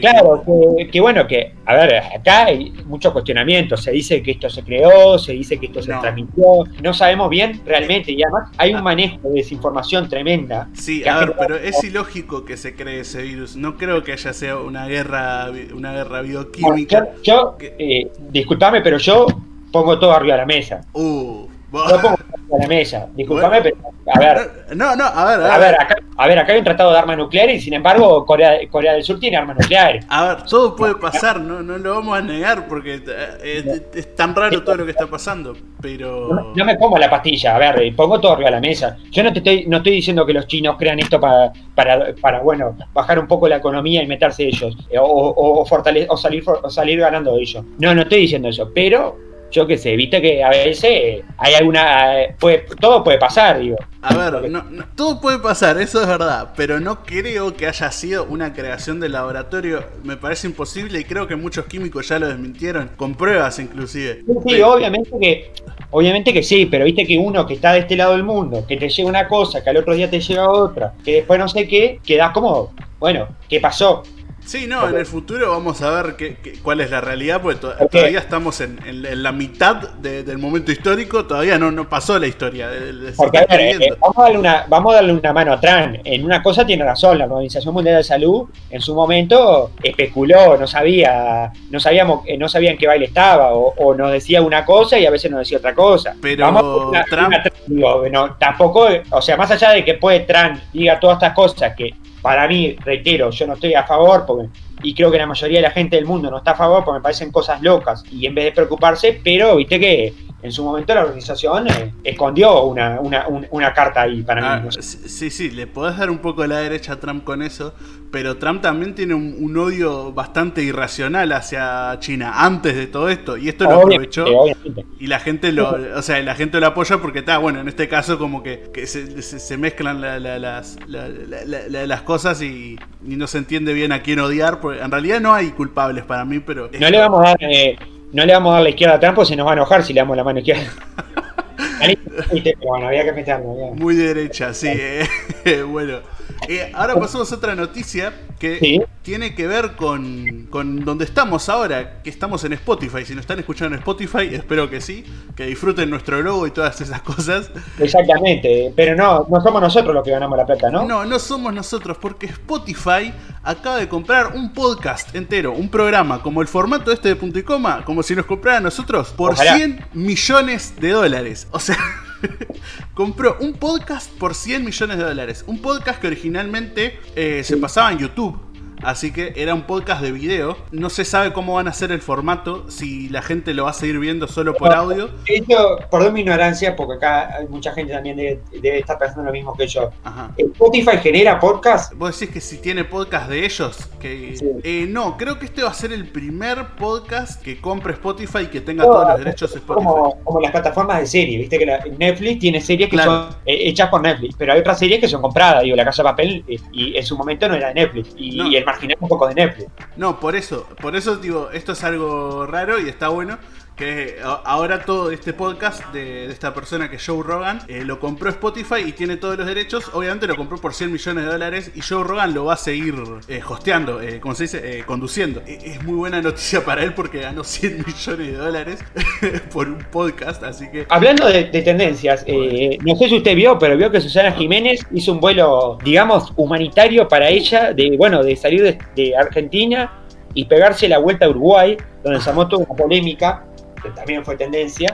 claro, que, bueno, que, a ver, acá hay muchos cuestionamientos. Se dice que esto se creó, se dice que esto se transmitió. No sabemos bien realmente. Y además hay un ah. manejo de desinformación tremenda. Sí, a ver, pero es ilógico que se cree ese virus. No creo que haya sido una guerra, una guerra bioquímica. yo, eh, disculpame, pero yo pongo todo arriba de la mesa. Uh, yo pongo a la mesa. Disculpame, pero a ver. No, no, a ver. A, ver, acá, a ver, acá hay un tratado de armas nucleares y sin embargo Corea, Corea del Sur tiene armas nucleares. A ver, todo puede pasar, no, no lo vamos a negar porque eh, es, tan raro todo lo que está pasando, pero... No, me pongo la pastilla, a ver, pongo todo arriba de la mesa. Yo no te estoy, no estoy diciendo que los chinos crean esto para, para, para bueno, bajar un poco la economía y meterse ellos, eh, o, o, o salir, o salir ganando ellos. No, no estoy diciendo eso, pero yo que sé, viste que a veces hay alguna. Puede, todo puede pasar, digo. A ver, no, todo puede pasar, eso es verdad, pero no creo que haya sido una creación del laboratorio. Me parece imposible y creo que muchos químicos ya lo desmintieron, con pruebas inclusive. Sí, obviamente que. Obviamente que sí, pero viste que uno que está de este lado del mundo, que te llega una cosa, que al otro día te llega otra, que después no sé qué, quedas como, bueno, ¿qué pasó? Sí, no, en el futuro vamos a ver qué, cuál es la realidad, porque todavía estamos en, la mitad del momento histórico, todavía no, no pasó la historia. Porque, eh, vamos, a darle una, vamos a darle una mano a Trump. En una cosa tiene razón, la Organización Mundial de Salud en su momento especuló, no sabía, no sabíamos, eh, no sabían qué baile estaba, o, nos decía una cosa y a veces nos decía otra cosa. Pero Trump... tampoco, o sea, más allá de que puede Trump diga todas estas cosas que para mí, reitero, yo no estoy a favor porque, y creo que la mayoría de la gente del mundo no está a favor porque me parecen cosas locas y en vez de preocuparse, pero viste que en su momento la organización eh, escondió una, una, carta ahí para mí. Ah, sí, sí, le podés dar un poco de la derecha a Trump con eso, pero Trump también tiene un, odio bastante irracional hacia China antes de todo esto, y esto lo aprovechó y la gente lo, o sea, la gente lo apoya porque está, bueno, en este caso como que, se, mezclan las, las cosas y, no se entiende bien a quién odiar, porque en realidad no hay culpables para mí, pero... No le vamos a dar... Eh, no le vamos a dar la izquierda a Trump, se nos va a enojar si le damos la mano izquierda. bueno, había que meterlo. Muy derecha, sí. Eh, bueno. Eh, ahora pasamos a otra noticia que tiene que ver con, con donde estamos ahora, que estamos en Spotify. Si nos están escuchando en Spotify, espero que sí, que disfruten nuestro logo y todas esas cosas. Exactamente, pero no, no somos nosotros los que ganamos la plata, ¿no? No, no somos nosotros, porque Spotify acaba de comprar un podcast entero, un programa, como el formato este de punto y coma, como si nos comprara a nosotros, por 100 millones de dólares. O sea... compró un podcast por 100 millones de dólares. Un podcast que originalmente eh, se pasaba en YouTube. Así que era un podcast de video. No se sabe cómo van a ser el formato, si la gente lo va a seguir viendo solo por audio. Esto, perdón mi ignorancia, porque acá hay mucha gente también debe, estar pensando lo mismo que yo. ¿Spotify genera podcast? Vos decís que si tiene podcast de ellos, que eh, no, creo que este va a ser el primer podcast que compre Spotify y que tenga todos los derechos de Spotify. Como, las plataformas de serie, viste que Netflix tiene series que son eh, hechas por Netflix, pero hay otras series que son compradas, digo, La Casa de Papel, eh, y en su momento no era de Netflix, y, el marginal un poco de Netflix. No, por eso, por eso digo, esto es algo raro y está bueno que ahora todo este podcast de, esta persona que es Joe Rogan eh, lo compró Spotify y tiene todos los derechos. Obviamente lo compró por 100 millones de dólares y Joe Rogan lo va a seguir eh, hosteando, eh, como se dice, conduciendo. E, es muy buena noticia para él porque ganó 100 millones de dólares por un podcast, así que... Hablando de, tendencias, no sé si usted vio, pero vio que Susana Jiménez hizo un vuelo, digamos, humanitario para ella, de, bueno, de salir de, de Argentina y pegarse la vuelta a Uruguay, donde se armó toda una polémica que también fue tendencia.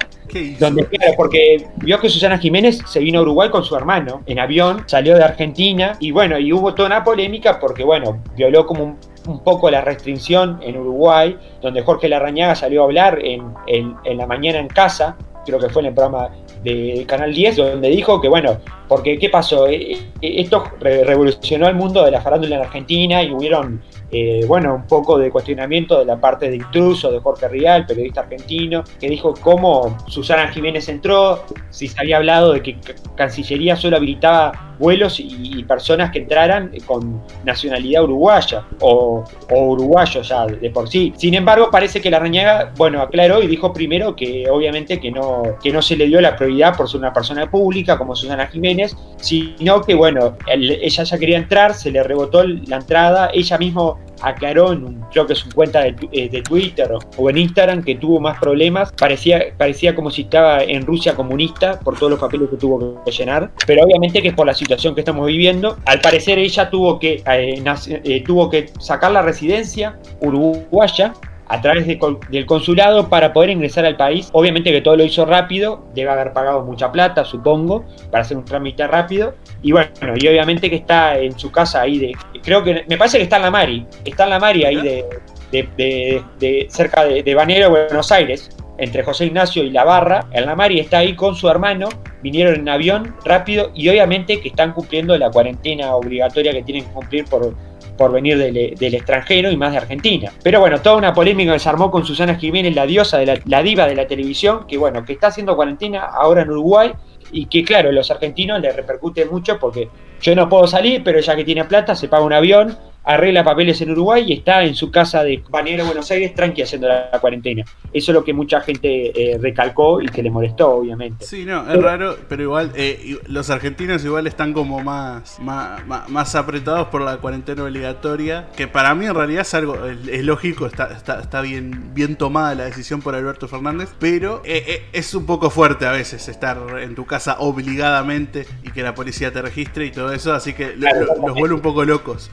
Donde, claro, porque vio que Susana Jiménez se vino a Uruguay con su hermano en avión, salió de Argentina y bueno, y hubo toda una polémica porque, bueno, violó como un, poco la restricción en Uruguay, donde Jorge Larrañaga salió a hablar en, en, la mañana en casa, creo que fue en el programa de Canal 10, donde dijo que, bueno, porque ¿qué pasó? Eh, eh, esto revolucionó el mundo de la farándula en Argentina y hubieron eh, bueno, un poco de cuestionamiento de la parte de intruso de Jorge Rial, periodista argentino, que dijo cómo Susana Jiménez entró, si se había hablado de que Cancillería solo habilitaba vuelos y, personas que entraran con nacionalidad uruguaya o, uruguayo ya de por sí. Sin embargo, parece que la Reñaga, bueno, aclaró y dijo primero que obviamente que no, que no se le dio la prioridad por ser una persona pública como Susana Jiménez, sino que, bueno, ella ya quería entrar, se le rebotó la entrada, ella mismo aclaró en un, creo que es su cuenta de, eh, de, Twitter o en Instagram que tuvo más problemas. Parecía, parecía como si estaba en Rusia comunista por todos los papeles que tuvo que llenar. Pero obviamente que es por la situación que estamos viviendo. Al parecer ella tuvo que, eh, eh, tuvo que sacar la residencia uruguaya a través del consulado para poder ingresar al país. Obviamente que todo lo hizo rápido, debe haber pagado mucha plata, supongo, para hacer un trámite rápido. Y bueno, y obviamente que está en su casa ahí de. Creo que. Me parece que está en la Mari. Está en la Mari ahí de. de, cerca de, de Banero, Buenos Aires, entre José Ignacio y La Barra. En la Mari está ahí con su hermano. Vinieron en avión rápido y obviamente que están cumpliendo la cuarentena obligatoria que tienen que cumplir por por venir del, extranjero y más de Argentina. Pero bueno, toda una polémica que se armó con Susana Jiménez, la diosa de la, diva de la televisión, que bueno, que está haciendo cuarentena ahora en Uruguay y que claro, los argentinos les repercute mucho porque yo no puedo salir, pero ya que tiene plata se paga un avión arregla papeles en Uruguay y está en su casa de Banero, Buenos Aires, tranqui haciendo la, cuarentena. Eso es lo que mucha gente eh, recalcó y que le molestó, obviamente. Sí, no, es raro, pero igual eh, los argentinos igual están como más, más, apretados por la cuarentena obligatoria, que para mí en realidad es algo, es, lógico, está, está, bien, bien tomada la decisión por Alberto Fernández, pero eh, es un poco fuerte a veces estar en tu casa obligadamente y que la policía te registre y todo eso, así que los vuelve un poco locos.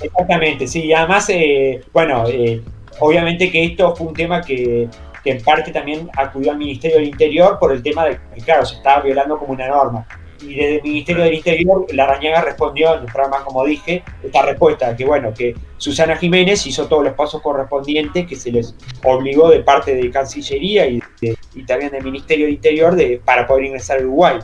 Exactamente, sí, y además, eh, bueno, eh, obviamente que esto fue un tema que, en parte también acudió al Ministerio del Interior por el tema de que, claro, se estaba violando como una norma. Y desde el Ministerio del Interior, la Rañaga respondió en el programa, como dije, esta respuesta, que bueno, que Susana Jiménez hizo todos los pasos correspondientes que se les obligó de parte de Cancillería y, y también del Ministerio del Interior de, para poder ingresar a Uruguay.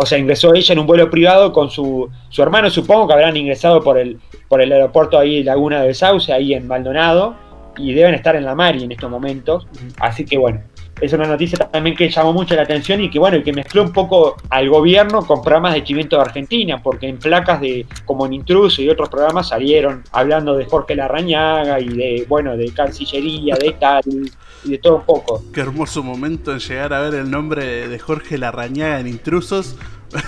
O sea, ingresó ella en un vuelo privado con su, su hermano, supongo que habrán ingresado por el, por el aeropuerto ahí Laguna del Sauce, ahí en Maldonado, y deben estar en la Mari en estos momentos. Así que bueno, es una noticia también que llamó mucho la atención y que bueno, y que mezcló un poco al gobierno con programas de Chimento de Argentina, porque en placas de como en Intruso y otros programas salieron hablando de Jorge Larrañaga y de bueno, de Cancillería, de tal y de todo un poco. Qué hermoso momento en llegar a ver el nombre de Jorge Larrañaga en Intrusos.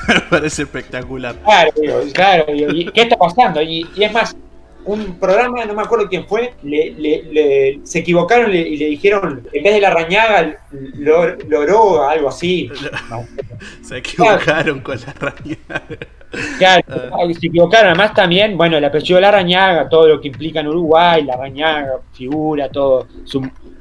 Me parece espectacular. Claro, claro. ¿Qué está pasando? Y, es más, un programa, no me acuerdo quién fue, le, se equivocaron y le dijeron, en vez de la rañaga, loró algo así. se equivocaron con la rañaga. Claro, ah. se equivocaron. Además, también, bueno, el apellido de la rañaga, todo lo que implica en Uruguay, la rañaga, figura, todo,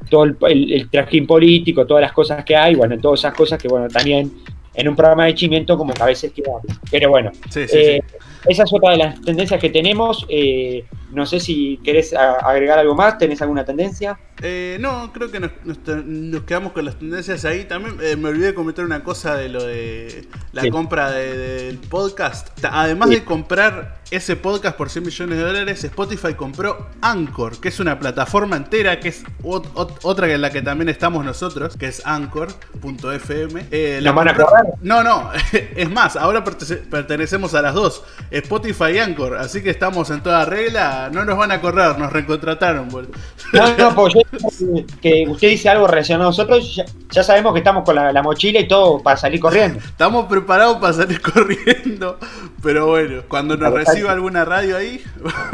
todo el, el trajín político, todas las cosas que hay, bueno, todas esas cosas que, bueno, también en un programa de chimiento como que a veces queda. Pero bueno. Sí, sí, sí. Eh, esa es otra de las tendencias que tenemos. Eh, no sé si querés agregar algo más, ¿tenés alguna tendencia? Eh, no, creo que nos, quedamos con las tendencias ahí. También eh, me olvidé de comentar una cosa de lo de la compra del podcast. Además de comprar ese podcast por 100 millones de dólares, Spotify compró Anchor, que es una plataforma entera, que es otra que en la que también estamos nosotros, que es Anchor.fm. Eh, ¿La van a cobrar? No, no, es más, ahora pertenecemos a las dos, Spotify y Anchor, así que estamos en toda regla, no nos van a correr, nos recontrataron. No, no, pues yo que usted dice algo relacionado a nosotros, ya, sabemos que estamos con la, mochila y todo para salir corriendo. Estamos preparados para salir corriendo, pero bueno, cuando nos reciba alguna radio ahí,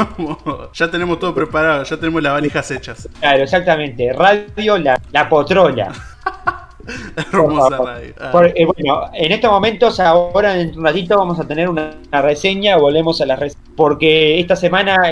ya tenemos todo preparado, ya tenemos las valijas hechas. Claro, exactamente. Radio La, la Potrola. Hermosa radio. Ah. Eh, bueno, en estos momentos, ahora en un ratito vamos a tener una, reseña, volvemos a la reseña, porque esta semana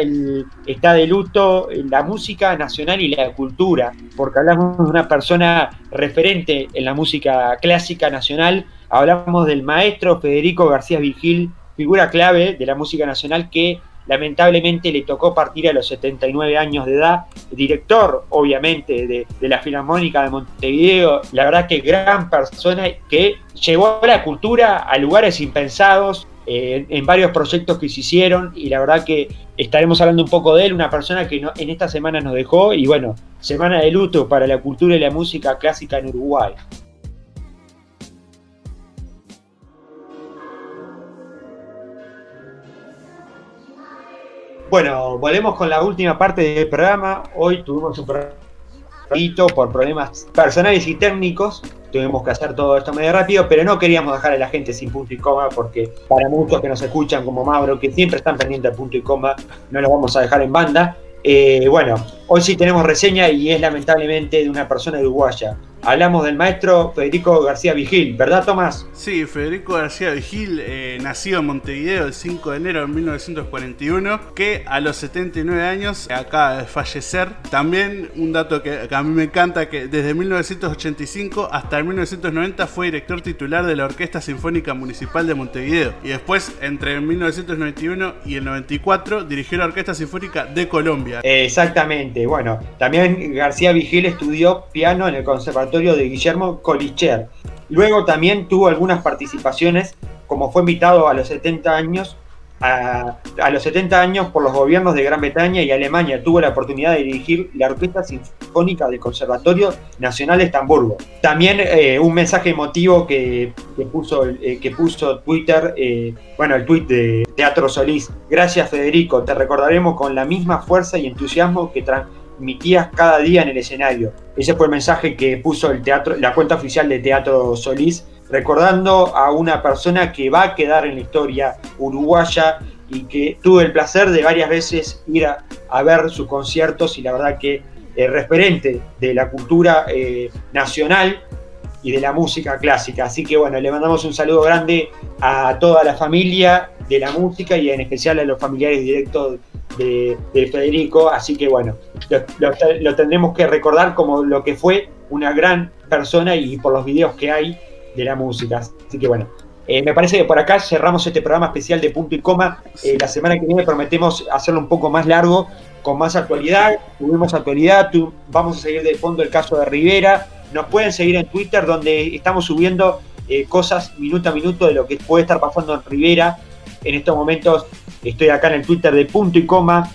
está de luto la música nacional y la cultura, porque hablamos de una persona referente en la música clásica nacional, hablamos del maestro Federico García Vigil, figura clave de la música nacional que lamentablemente le tocó partir a los 79 años de edad, director obviamente de, la Filarmónica de Montevideo, la verdad que gran persona que llevó la cultura a lugares impensados, eh, en varios proyectos que se hicieron. Y la verdad que estaremos hablando un poco de él, una persona que en esta semana nos dejó. Y bueno, semana de luto para la cultura y la música clásica en Uruguay. Bueno, volvemos con la última parte del programa. Hoy tuvimos un programa por problemas personales y técnicos. Tuvimos que hacer todo esto medio rápido, pero no queríamos dejar a la gente sin punto y coma, porque para muchos que nos escuchan como Mauro, que siempre están pendientes de punto y coma, no lo vamos a dejar en banda. Eh, bueno, hoy sí tenemos reseña y es lamentablemente de una persona uruguaya. Hablamos del maestro Federico García Vigil, ¿verdad Tomás? Sí, Federico García Vigil, eh, nacido en Montevideo el 5 de enero de 1941, que a los 79 años acaba de fallecer. También un dato que, a mí me encanta, que desde 1985 hasta el 1990 fue director titular de la Orquesta Sinfónica Municipal de Montevideo. Y después, entre el 1991 y el 94, dirigió la Orquesta Sinfónica de Colombia. Exactamente, bueno, también García Vigil estudió piano en el Conservatorio de Guillermo Colicher. Luego también tuvo algunas participaciones, como fue invitado a los 70 años, a, los 70 años por los gobiernos de Gran Bretaña y Alemania. Tuvo la oportunidad de dirigir la Orquesta Sinfónica del Conservatorio Nacional de Estamburgo. También eh, un mensaje emotivo que, puso, eh, que puso Twitter, eh, bueno, el tweet de Teatro Solís. Gracias Federico, te recordaremos con la misma fuerza y entusiasmo que transmitías cada día en el escenario. Ese fue el mensaje que puso el teatro, la cuenta oficial de Teatro Solís, recordando a una persona que va a quedar en la historia uruguaya y que tuve el placer de varias veces ir a, ver sus conciertos y la verdad que es referente de la cultura eh, nacional y de la música clásica. Así que bueno, le mandamos un saludo grande a toda la familia de la música y en especial a los familiares directos de, Federico, así que bueno, lo, tendremos que recordar como lo que fue una gran persona y por los videos que hay de la música. Así que bueno, eh, me parece que por acá cerramos este programa especial de punto y coma. Eh, la semana que viene prometemos hacerlo un poco más largo, con más actualidad. Tuvimos actualidad, vamos a seguir de fondo el caso de Rivera. Nos pueden seguir en Twitter donde estamos subiendo eh, cosas minuto a minuto de lo que puede estar pasando en Rivera. En estos momentos Estoy acá en el Twitter de punto y coma,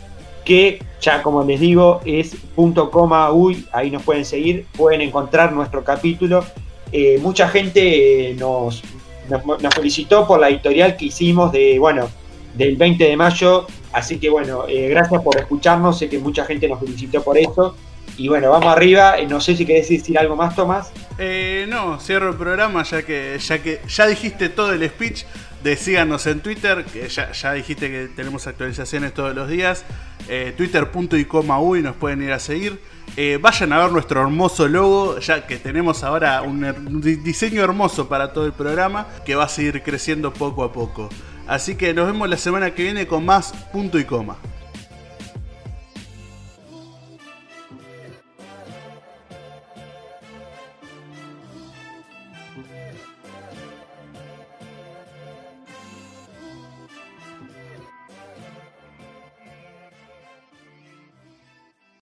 que ya como les digo es punto coma uy, ahí nos pueden seguir, pueden encontrar nuestro capítulo. Eh, mucha gente nos, nos, felicitó por la editorial que hicimos de, bueno, del 20 de mayo, así que bueno, eh, gracias por escucharnos, sé que mucha gente nos felicitó por eso. Y bueno, vamos arriba. Eh, no sé si querés decir algo más, Tomás. no, cierro el programa ya que, ya dijiste todo el speech síganos en Twitter, que ya, dijiste que tenemos actualizaciones todos los días. Eh, Twitter.icoma.uy nos pueden ir a seguir. Eh, vayan a ver nuestro hermoso logo, ya que tenemos ahora un, diseño hermoso para todo el programa que va a seguir creciendo poco a poco. Así que nos vemos la semana que viene con más punto y coma.